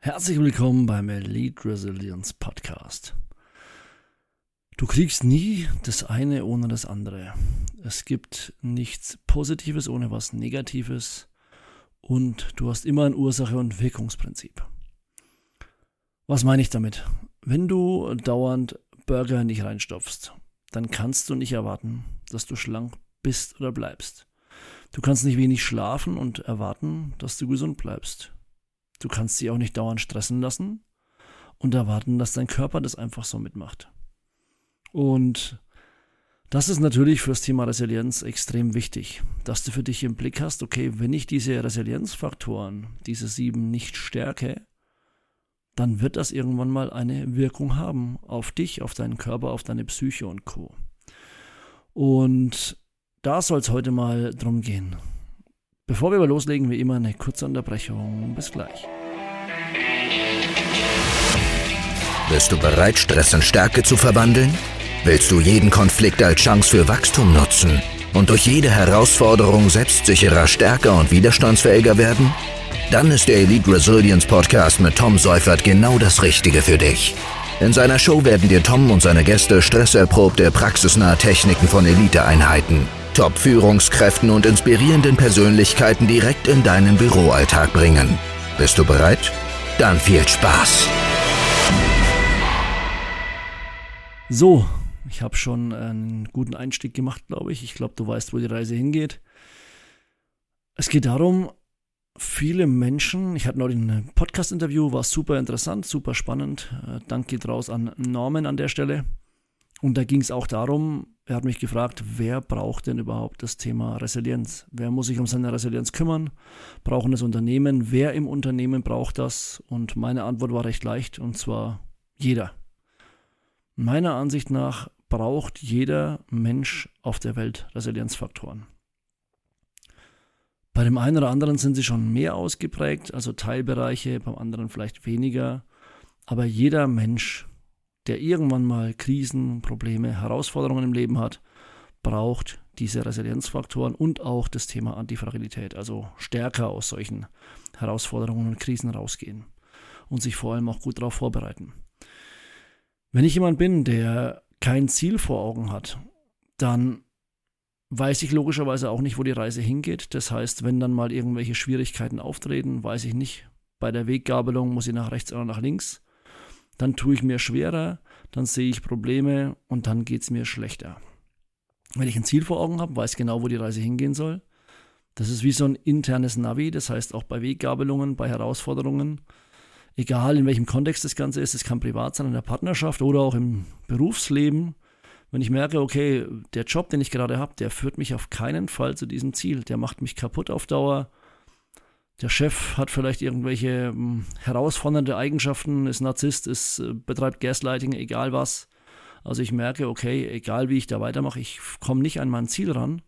Herzlich willkommen beim Elite Resilience Podcast. Du kriegst nie das eine ohne das andere. Es gibt nichts Positives ohne was Negatives und du hast immer ein Ursache- und Wirkungsprinzip. Was meine ich damit? Wenn du dauernd Burger in dich reinstopfst, dann kannst du nicht erwarten, dass du schlank bist oder bleibst. Du kannst nicht wenig schlafen und erwarten, dass du gesund bleibst. Du kannst dich auch nicht dauernd stressen lassen und erwarten, dass dein Körper das einfach so mitmacht. Und das ist natürlich fürs Thema Resilienz extrem wichtig, dass du für dich im Blick hast, okay, wenn ich diese Resilienzfaktoren, diese sieben nicht stärke, dann wird das irgendwann mal eine Wirkung haben auf dich, auf deinen Körper, auf deine Psyche und Co. Und da soll es heute mal drum gehen. Bevor wir aber loslegen, wie immer eine kurze Unterbrechung. Bis gleich. Bist du bereit, Stress in Stärke zu verwandeln? Willst du jeden Konflikt als Chance für Wachstum nutzen und durch jede Herausforderung selbstsicherer, stärker und widerstandsfähiger werden? Dann ist der Elite Resilience Podcast mit Tom Seufert genau das Richtige für dich. In seiner Show werden dir Tom und seine Gäste stresserprobte, praxisnahe Techniken von Eliteeinheiten Top-Führungskräften und inspirierenden Persönlichkeiten direkt in deinen Büroalltag bringen. Bist du bereit? Dann viel Spaß! So, ich habe schon einen guten Einstieg gemacht, glaube ich. Ich glaube, du weißt, wo die Reise hingeht. Es geht darum, viele Menschen, ich hatte neulich ein Podcast-Interview, war super interessant, super spannend. Äh, Dank geht raus an Norman an der Stelle. Und da ging es auch darum, er hat mich gefragt, wer braucht denn überhaupt das Thema Resilienz? Wer muss sich um seine Resilienz kümmern? Brauchen das Unternehmen? Wer im Unternehmen braucht das? Und meine Antwort war recht leicht, und zwar jeder. Meiner Ansicht nach braucht jeder Mensch auf der Welt Resilienzfaktoren. Bei dem einen oder anderen sind sie schon mehr ausgeprägt, also Teilbereiche, beim anderen vielleicht weniger. Aber jeder Mensch der irgendwann mal Krisen, Probleme, Herausforderungen im Leben hat, braucht diese Resilienzfaktoren und auch das Thema Antifragilität, also stärker aus solchen Herausforderungen und Krisen rausgehen und sich vor allem auch gut darauf vorbereiten. Wenn ich jemand bin, der kein Ziel vor Augen hat, dann weiß ich logischerweise auch nicht, wo die Reise hingeht. Das heißt, wenn dann mal irgendwelche Schwierigkeiten auftreten, weiß ich nicht, bei der Weggabelung muss ich nach rechts oder nach links dann tue ich mir schwerer, dann sehe ich Probleme und dann geht es mir schlechter. Wenn ich ein Ziel vor Augen habe, weiß genau, wo die Reise hingehen soll. Das ist wie so ein internes Navi, das heißt auch bei Weggabelungen, bei Herausforderungen, egal in welchem Kontext das Ganze ist, es kann privat sein, in der Partnerschaft oder auch im Berufsleben. Wenn ich merke, okay, der Job, den ich gerade habe, der führt mich auf keinen Fall zu diesem Ziel, der macht mich kaputt auf Dauer, der Chef hat vielleicht irgendwelche hm, herausfordernde Eigenschaften, ist Narzisst, ist, äh, betreibt Gaslighting, egal was. Also ich merke, okay, egal wie ich da weitermache, ich komme nicht an mein Ziel ran.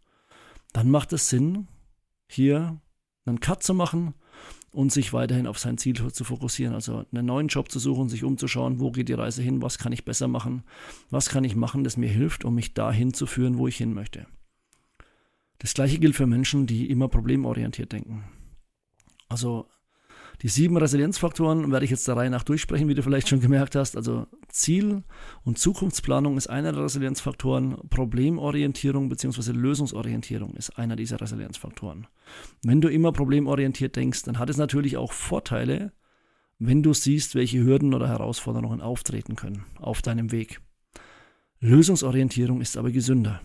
Dann macht es Sinn, hier einen Cut zu machen und sich weiterhin auf sein Ziel zu fokussieren. Also einen neuen Job zu suchen, sich umzuschauen, wo geht die Reise hin, was kann ich besser machen, was kann ich machen, das mir hilft, um mich dahin zu führen, wo ich hin möchte. Das gleiche gilt für Menschen, die immer problemorientiert denken. Also die sieben Resilienzfaktoren werde ich jetzt der Reihe nach durchsprechen, wie du vielleicht schon gemerkt hast. Also Ziel- und Zukunftsplanung ist einer der Resilienzfaktoren. Problemorientierung bzw. Lösungsorientierung ist einer dieser Resilienzfaktoren. Wenn du immer problemorientiert denkst, dann hat es natürlich auch Vorteile, wenn du siehst, welche Hürden oder Herausforderungen auftreten können auf deinem Weg. Lösungsorientierung ist aber gesünder.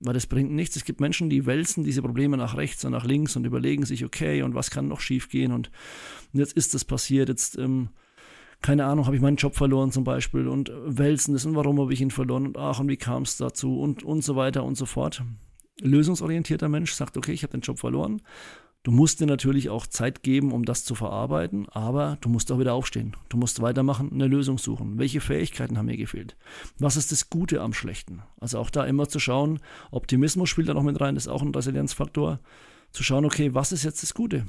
Weil das bringt nichts. Es gibt Menschen, die wälzen diese Probleme nach rechts und nach links und überlegen sich, okay, und was kann noch schiefgehen und jetzt ist das passiert, jetzt, ähm, keine Ahnung, habe ich meinen Job verloren zum Beispiel und wälzen das und warum habe ich ihn verloren? Und ach, und wie kam es dazu? Und, und so weiter und so fort. Lösungsorientierter Mensch sagt, okay, ich habe den Job verloren Du musst dir natürlich auch Zeit geben, um das zu verarbeiten, aber du musst auch wieder aufstehen. Du musst weitermachen, eine Lösung suchen. Welche Fähigkeiten haben mir gefehlt? Was ist das Gute am Schlechten? Also auch da immer zu schauen, Optimismus spielt da noch mit rein, ist auch ein Resilienzfaktor. Zu schauen, okay, was ist jetzt das Gute?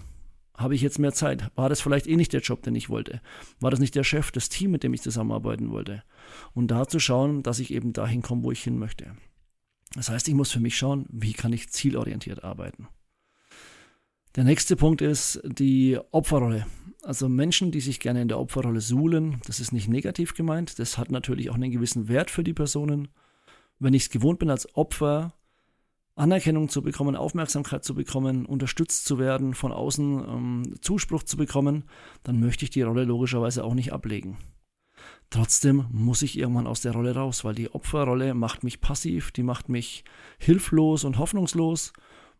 Habe ich jetzt mehr Zeit? War das vielleicht eh nicht der Job, den ich wollte? War das nicht der Chef, das Team, mit dem ich zusammenarbeiten wollte? Und da zu schauen, dass ich eben dahin komme, wo ich hin möchte. Das heißt, ich muss für mich schauen, wie kann ich zielorientiert arbeiten. Der nächste Punkt ist die Opferrolle. Also Menschen, die sich gerne in der Opferrolle suhlen, das ist nicht negativ gemeint, das hat natürlich auch einen gewissen Wert für die Personen. Wenn ich es gewohnt bin, als Opfer Anerkennung zu bekommen, Aufmerksamkeit zu bekommen, unterstützt zu werden, von außen ähm, Zuspruch zu bekommen, dann möchte ich die Rolle logischerweise auch nicht ablegen. Trotzdem muss ich irgendwann aus der Rolle raus, weil die Opferrolle macht mich passiv, die macht mich hilflos und hoffnungslos.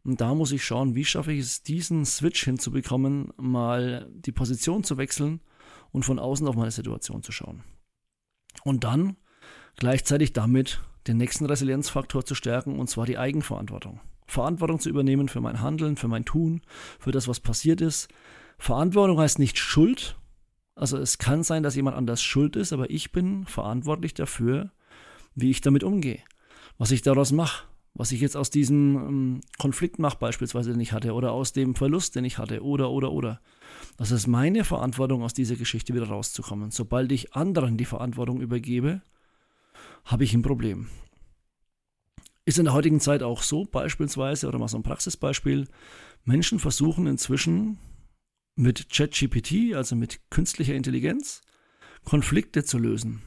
Und da muss ich schauen, wie schaffe ich es, diesen Switch hinzubekommen, mal die Position zu wechseln und von außen auf meine Situation zu schauen. Und dann gleichzeitig damit den nächsten Resilienzfaktor zu stärken, und zwar die Eigenverantwortung. Verantwortung zu übernehmen für mein Handeln, für mein Tun, für das, was passiert ist. Verantwortung heißt nicht Schuld, also es kann sein, dass jemand anders schuld ist, aber ich bin verantwortlich dafür, wie ich damit umgehe, was ich daraus mache, was ich jetzt aus diesem ähm, Konflikt mache, beispielsweise, den ich hatte, oder aus dem Verlust, den ich hatte, oder, oder, oder. Das ist meine Verantwortung, aus dieser Geschichte wieder rauszukommen. Sobald ich anderen die Verantwortung übergebe, habe ich ein Problem. Ist in der heutigen Zeit auch so, beispielsweise, oder mal so ein Praxisbeispiel, Menschen versuchen inzwischen mit ChatGPT, also mit künstlicher Intelligenz, Konflikte zu lösen.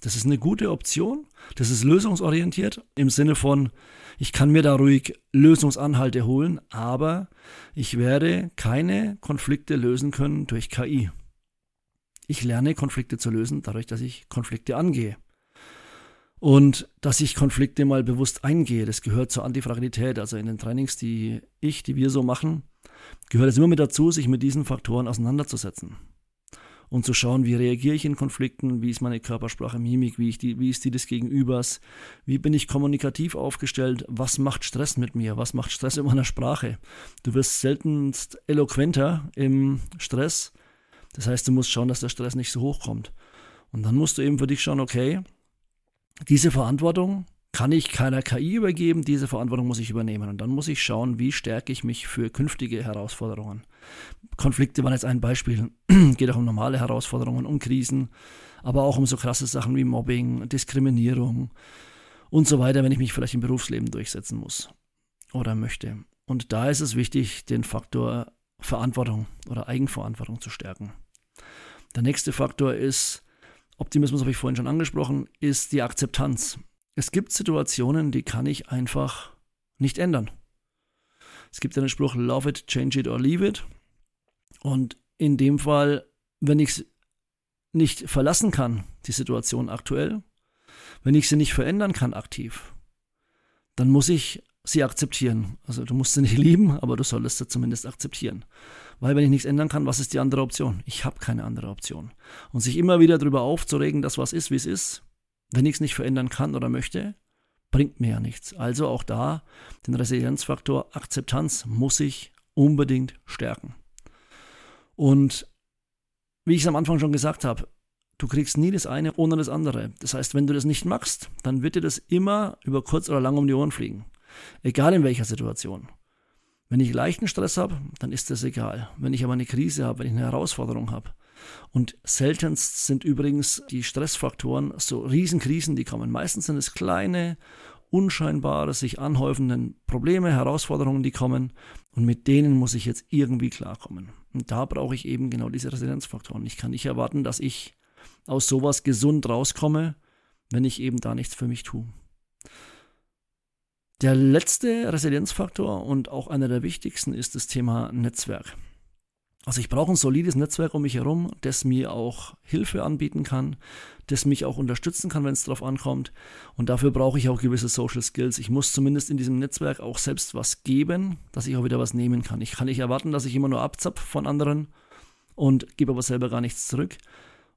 Das ist eine gute Option. Das ist lösungsorientiert im Sinne von, ich kann mir da ruhig Lösungsanhalte holen, aber ich werde keine Konflikte lösen können durch KI. Ich lerne Konflikte zu lösen, dadurch, dass ich Konflikte angehe. Und dass ich Konflikte mal bewusst eingehe, das gehört zur Antifragilität. Also in den Trainings, die ich, die wir so machen, gehört es immer mit dazu, sich mit diesen Faktoren auseinanderzusetzen. Und zu schauen, wie reagiere ich in Konflikten, wie ist meine Körpersprache, Mimik, wie, ich die, wie ist die des Gegenübers, wie bin ich kommunikativ aufgestellt, was macht Stress mit mir, was macht Stress in meiner Sprache. Du wirst seltenst eloquenter im Stress. Das heißt, du musst schauen, dass der Stress nicht so hoch kommt. Und dann musst du eben für dich schauen, okay, diese Verantwortung kann ich keiner KI übergeben, diese Verantwortung muss ich übernehmen. Und dann muss ich schauen, wie stärke ich mich für künftige Herausforderungen. Konflikte waren jetzt ein Beispiel, geht auch um normale Herausforderungen, um Krisen, aber auch um so krasse Sachen wie Mobbing, Diskriminierung und so weiter, wenn ich mich vielleicht im Berufsleben durchsetzen muss oder möchte. Und da ist es wichtig, den Faktor Verantwortung oder Eigenverantwortung zu stärken. Der nächste Faktor ist, Optimismus habe ich vorhin schon angesprochen, ist die Akzeptanz. Es gibt Situationen, die kann ich einfach nicht ändern. Es gibt einen Spruch, love it, change it or leave it. Und in dem Fall, wenn ich es nicht verlassen kann, die Situation aktuell, wenn ich sie nicht verändern kann aktiv, dann muss ich sie akzeptieren. Also du musst sie nicht lieben, aber du solltest sie zumindest akzeptieren. Weil wenn ich nichts ändern kann, was ist die andere Option? Ich habe keine andere Option. Und sich immer wieder darüber aufzuregen, dass was ist, wie es ist, wenn ich es nicht verändern kann oder möchte, bringt mir ja nichts. Also auch da den Resilienzfaktor Akzeptanz muss ich unbedingt stärken. Und wie ich es am Anfang schon gesagt habe, du kriegst nie das eine ohne das andere. Das heißt, wenn du das nicht machst, dann wird dir das immer über kurz oder lang um die Ohren fliegen. Egal in welcher Situation. Wenn ich leichten Stress habe, dann ist das egal. Wenn ich aber eine Krise habe, wenn ich eine Herausforderung habe. Und seltenst sind übrigens die Stressfaktoren so Riesenkrisen, die kommen. Meistens sind es kleine, unscheinbare, sich anhäufenden Probleme, Herausforderungen, die kommen. Und mit denen muss ich jetzt irgendwie klarkommen. Und da brauche ich eben genau diese Resilienzfaktoren. Ich kann nicht erwarten, dass ich aus sowas gesund rauskomme, wenn ich eben da nichts für mich tue. Der letzte Resilienzfaktor und auch einer der wichtigsten ist das Thema Netzwerk. Also ich brauche ein solides Netzwerk um mich herum, das mir auch Hilfe anbieten kann, das mich auch unterstützen kann, wenn es darauf ankommt. Und dafür brauche ich auch gewisse Social Skills. Ich muss zumindest in diesem Netzwerk auch selbst was geben, dass ich auch wieder was nehmen kann. Ich kann nicht erwarten, dass ich immer nur abzapf von anderen und gebe aber selber gar nichts zurück.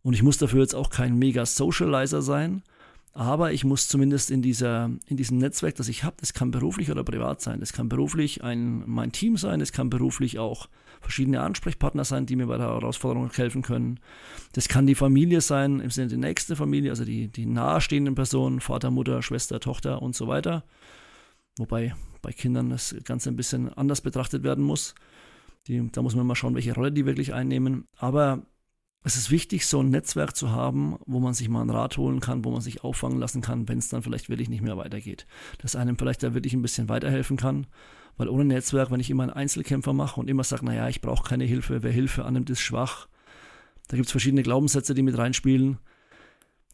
Und ich muss dafür jetzt auch kein mega Socializer sein, aber ich muss zumindest in, dieser, in diesem Netzwerk, das ich habe, das kann beruflich oder privat sein, das kann beruflich ein, mein Team sein, es kann beruflich auch verschiedene Ansprechpartner sein, die mir bei der Herausforderung helfen können. Das kann die Familie sein, im Sinne der nächste Familie, also die, die nahestehenden Personen, Vater, Mutter, Schwester, Tochter und so weiter. Wobei bei Kindern das Ganze ein bisschen anders betrachtet werden muss. Die, da muss man mal schauen, welche Rolle die wirklich einnehmen. Aber es ist wichtig, so ein Netzwerk zu haben, wo man sich mal einen Rat holen kann, wo man sich auffangen lassen kann, wenn es dann vielleicht wirklich nicht mehr weitergeht. Dass einem vielleicht da wirklich ein bisschen weiterhelfen kann. Weil ohne Netzwerk, wenn ich immer einen Einzelkämpfer mache und immer sage, naja, ich brauche keine Hilfe, wer Hilfe annimmt, ist schwach, da gibt es verschiedene Glaubenssätze, die mit reinspielen,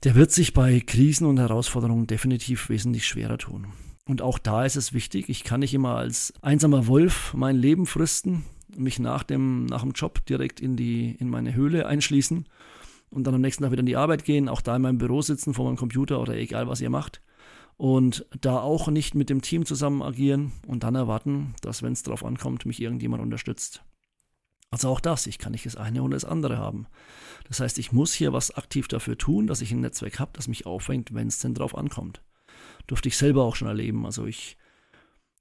der wird sich bei Krisen und Herausforderungen definitiv wesentlich schwerer tun. Und auch da ist es wichtig, ich kann nicht immer als einsamer Wolf mein Leben fristen, mich nach dem, nach dem Job direkt in, die, in meine Höhle einschließen und dann am nächsten Tag wieder in die Arbeit gehen, auch da in meinem Büro sitzen vor meinem Computer oder egal was ihr macht. Und da auch nicht mit dem Team zusammen agieren und dann erwarten, dass, wenn es darauf ankommt, mich irgendjemand unterstützt. Also auch das, ich kann nicht das eine oder das andere haben. Das heißt, ich muss hier was aktiv dafür tun, dass ich ein Netzwerk habe, das mich auffängt, wenn es denn drauf ankommt. Durfte ich selber auch schon erleben. Also ich,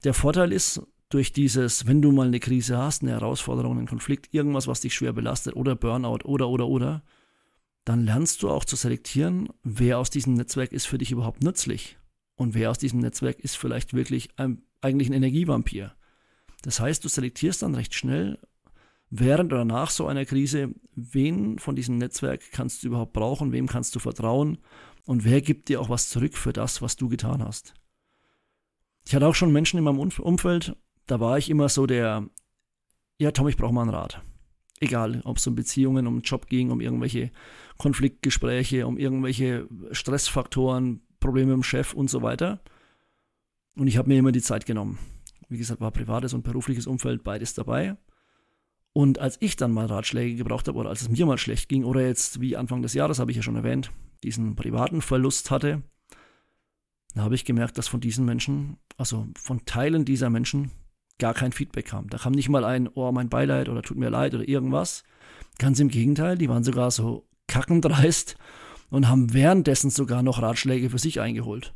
der Vorteil ist, durch dieses, wenn du mal eine Krise hast, eine Herausforderung, einen Konflikt, irgendwas, was dich schwer belastet oder Burnout oder oder oder, dann lernst du auch zu selektieren, wer aus diesem Netzwerk ist für dich überhaupt nützlich und wer aus diesem Netzwerk ist vielleicht wirklich ein, eigentlich ein Energievampir. Das heißt, du selektierst dann recht schnell, während oder nach so einer Krise, wen von diesem Netzwerk kannst du überhaupt brauchen, wem kannst du vertrauen und wer gibt dir auch was zurück für das, was du getan hast. Ich hatte auch schon Menschen in meinem Umfeld, da war ich immer so der, ja Tom, ich brauche mal einen Rat. Egal, ob es um Beziehungen, um Job ging, um irgendwelche Konfliktgespräche, um irgendwelche Stressfaktoren, Probleme dem Chef und so weiter. Und ich habe mir immer die Zeit genommen. Wie gesagt, war privates und berufliches Umfeld beides dabei. Und als ich dann mal Ratschläge gebraucht habe oder als es mir mal schlecht ging oder jetzt wie Anfang des Jahres, habe ich ja schon erwähnt, diesen privaten Verlust hatte, da habe ich gemerkt, dass von diesen Menschen, also von Teilen dieser Menschen, gar kein Feedback kam. Da kam nicht mal ein, oh, mein Beileid oder tut mir leid oder irgendwas. Ganz im Gegenteil, die waren sogar so kackendreist und haben währenddessen sogar noch Ratschläge für sich eingeholt.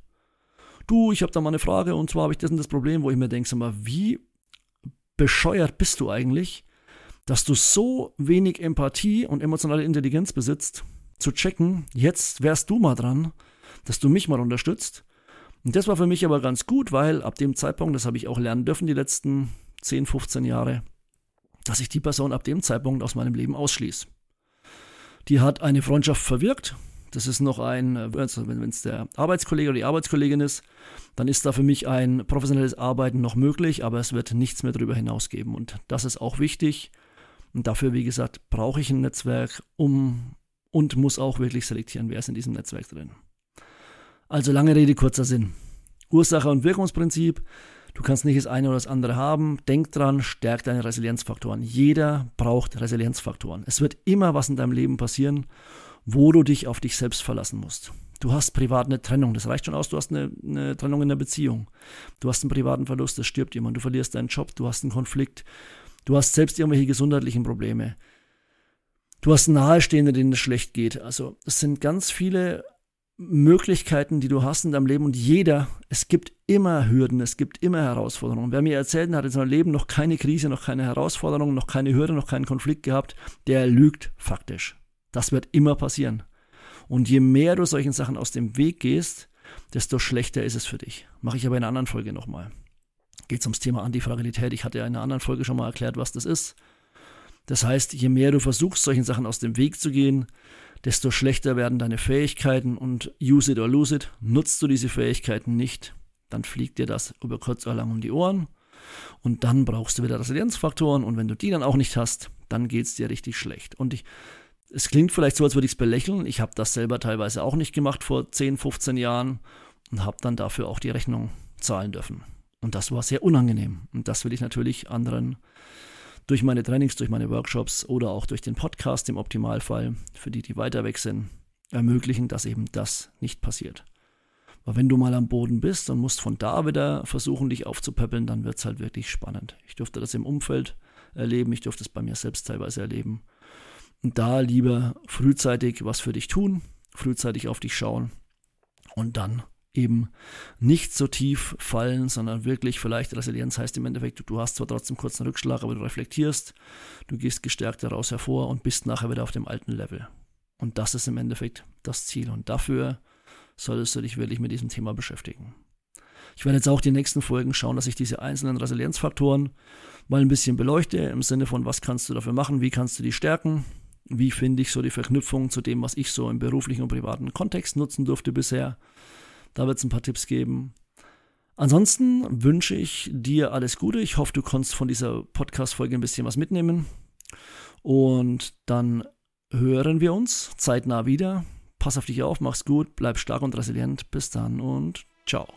Du, ich habe da mal eine Frage und zwar habe ich das und das Problem, wo ich mir denke, mal, wie bescheuert bist du eigentlich, dass du so wenig Empathie und emotionale Intelligenz besitzt, zu checken, jetzt wärst du mal dran, dass du mich mal unterstützt. Und das war für mich aber ganz gut, weil ab dem Zeitpunkt, das habe ich auch lernen dürfen die letzten 10, 15 Jahre, dass ich die Person ab dem Zeitpunkt aus meinem Leben ausschließe. Die hat eine Freundschaft verwirkt. Das ist noch ein, also wenn es der Arbeitskollege oder die Arbeitskollegin ist, dann ist da für mich ein professionelles Arbeiten noch möglich, aber es wird nichts mehr darüber hinaus geben. Und das ist auch wichtig, und dafür, wie gesagt, brauche ich ein Netzwerk, um und muss auch wirklich selektieren, wer ist in diesem Netzwerk drin. Also lange Rede, kurzer Sinn. Ursache und Wirkungsprinzip. Du kannst nicht das eine oder das andere haben. Denk dran, stärk deine Resilienzfaktoren. Jeder braucht Resilienzfaktoren. Es wird immer was in deinem Leben passieren, wo du dich auf dich selbst verlassen musst. Du hast privat eine Trennung, das reicht schon aus, du hast eine, eine Trennung in der Beziehung. Du hast einen privaten Verlust, es stirbt jemand, du verlierst deinen Job, du hast einen Konflikt, Du hast selbst irgendwelche gesundheitlichen Probleme. Du hast Nahestehende, denen es schlecht geht. Also es sind ganz viele Möglichkeiten, die du hast in deinem Leben und jeder, es gibt immer Hürden, es gibt immer Herausforderungen. Wer mir erzählt, hat in seinem Leben noch keine Krise, noch keine Herausforderung, noch keine Hürde, noch keinen Konflikt gehabt, der lügt faktisch. Das wird immer passieren. Und je mehr du solchen Sachen aus dem Weg gehst, desto schlechter ist es für dich. Mache ich aber in einer anderen Folge nochmal geht es ums Thema Antifragilität. Ich hatte ja in einer anderen Folge schon mal erklärt, was das ist. Das heißt, je mehr du versuchst, solchen Sachen aus dem Weg zu gehen, desto schlechter werden deine Fähigkeiten und use it or lose it. Nutzt du diese Fähigkeiten nicht, dann fliegt dir das über kurz oder lang um die Ohren und dann brauchst du wieder Resilienzfaktoren und wenn du die dann auch nicht hast, dann geht es dir richtig schlecht. Und ich, es klingt vielleicht so, als würde ich es belächeln. Ich habe das selber teilweise auch nicht gemacht vor 10, 15 Jahren und habe dann dafür auch die Rechnung zahlen dürfen. Und das war sehr unangenehm. Und das will ich natürlich anderen durch meine Trainings, durch meine Workshops oder auch durch den Podcast im Optimalfall, für die, die weiter weg sind, ermöglichen, dass eben das nicht passiert. Weil wenn du mal am Boden bist und musst von da wieder versuchen, dich aufzupäppeln, dann wird es halt wirklich spannend. Ich durfte das im Umfeld erleben, ich durfte es bei mir selbst teilweise erleben. Und da lieber frühzeitig was für dich tun, frühzeitig auf dich schauen und dann eben nicht so tief fallen, sondern wirklich vielleicht Resilienz heißt im Endeffekt, du hast zwar trotzdem kurz einen Rückschlag, aber du reflektierst, du gehst gestärkt daraus hervor und bist nachher wieder auf dem alten Level. Und das ist im Endeffekt das Ziel. Und dafür solltest du dich wirklich mit diesem Thema beschäftigen. Ich werde jetzt auch die nächsten Folgen schauen, dass ich diese einzelnen Resilienzfaktoren mal ein bisschen beleuchte, im Sinne von, was kannst du dafür machen, wie kannst du die stärken, wie finde ich so die Verknüpfung zu dem, was ich so im beruflichen und privaten Kontext nutzen durfte bisher da wird es ein paar Tipps geben. Ansonsten wünsche ich dir alles Gute. Ich hoffe, du konntest von dieser Podcast-Folge ein bisschen was mitnehmen. Und dann hören wir uns zeitnah wieder. Pass auf dich auf, mach's gut, bleib stark und resilient. Bis dann und ciao.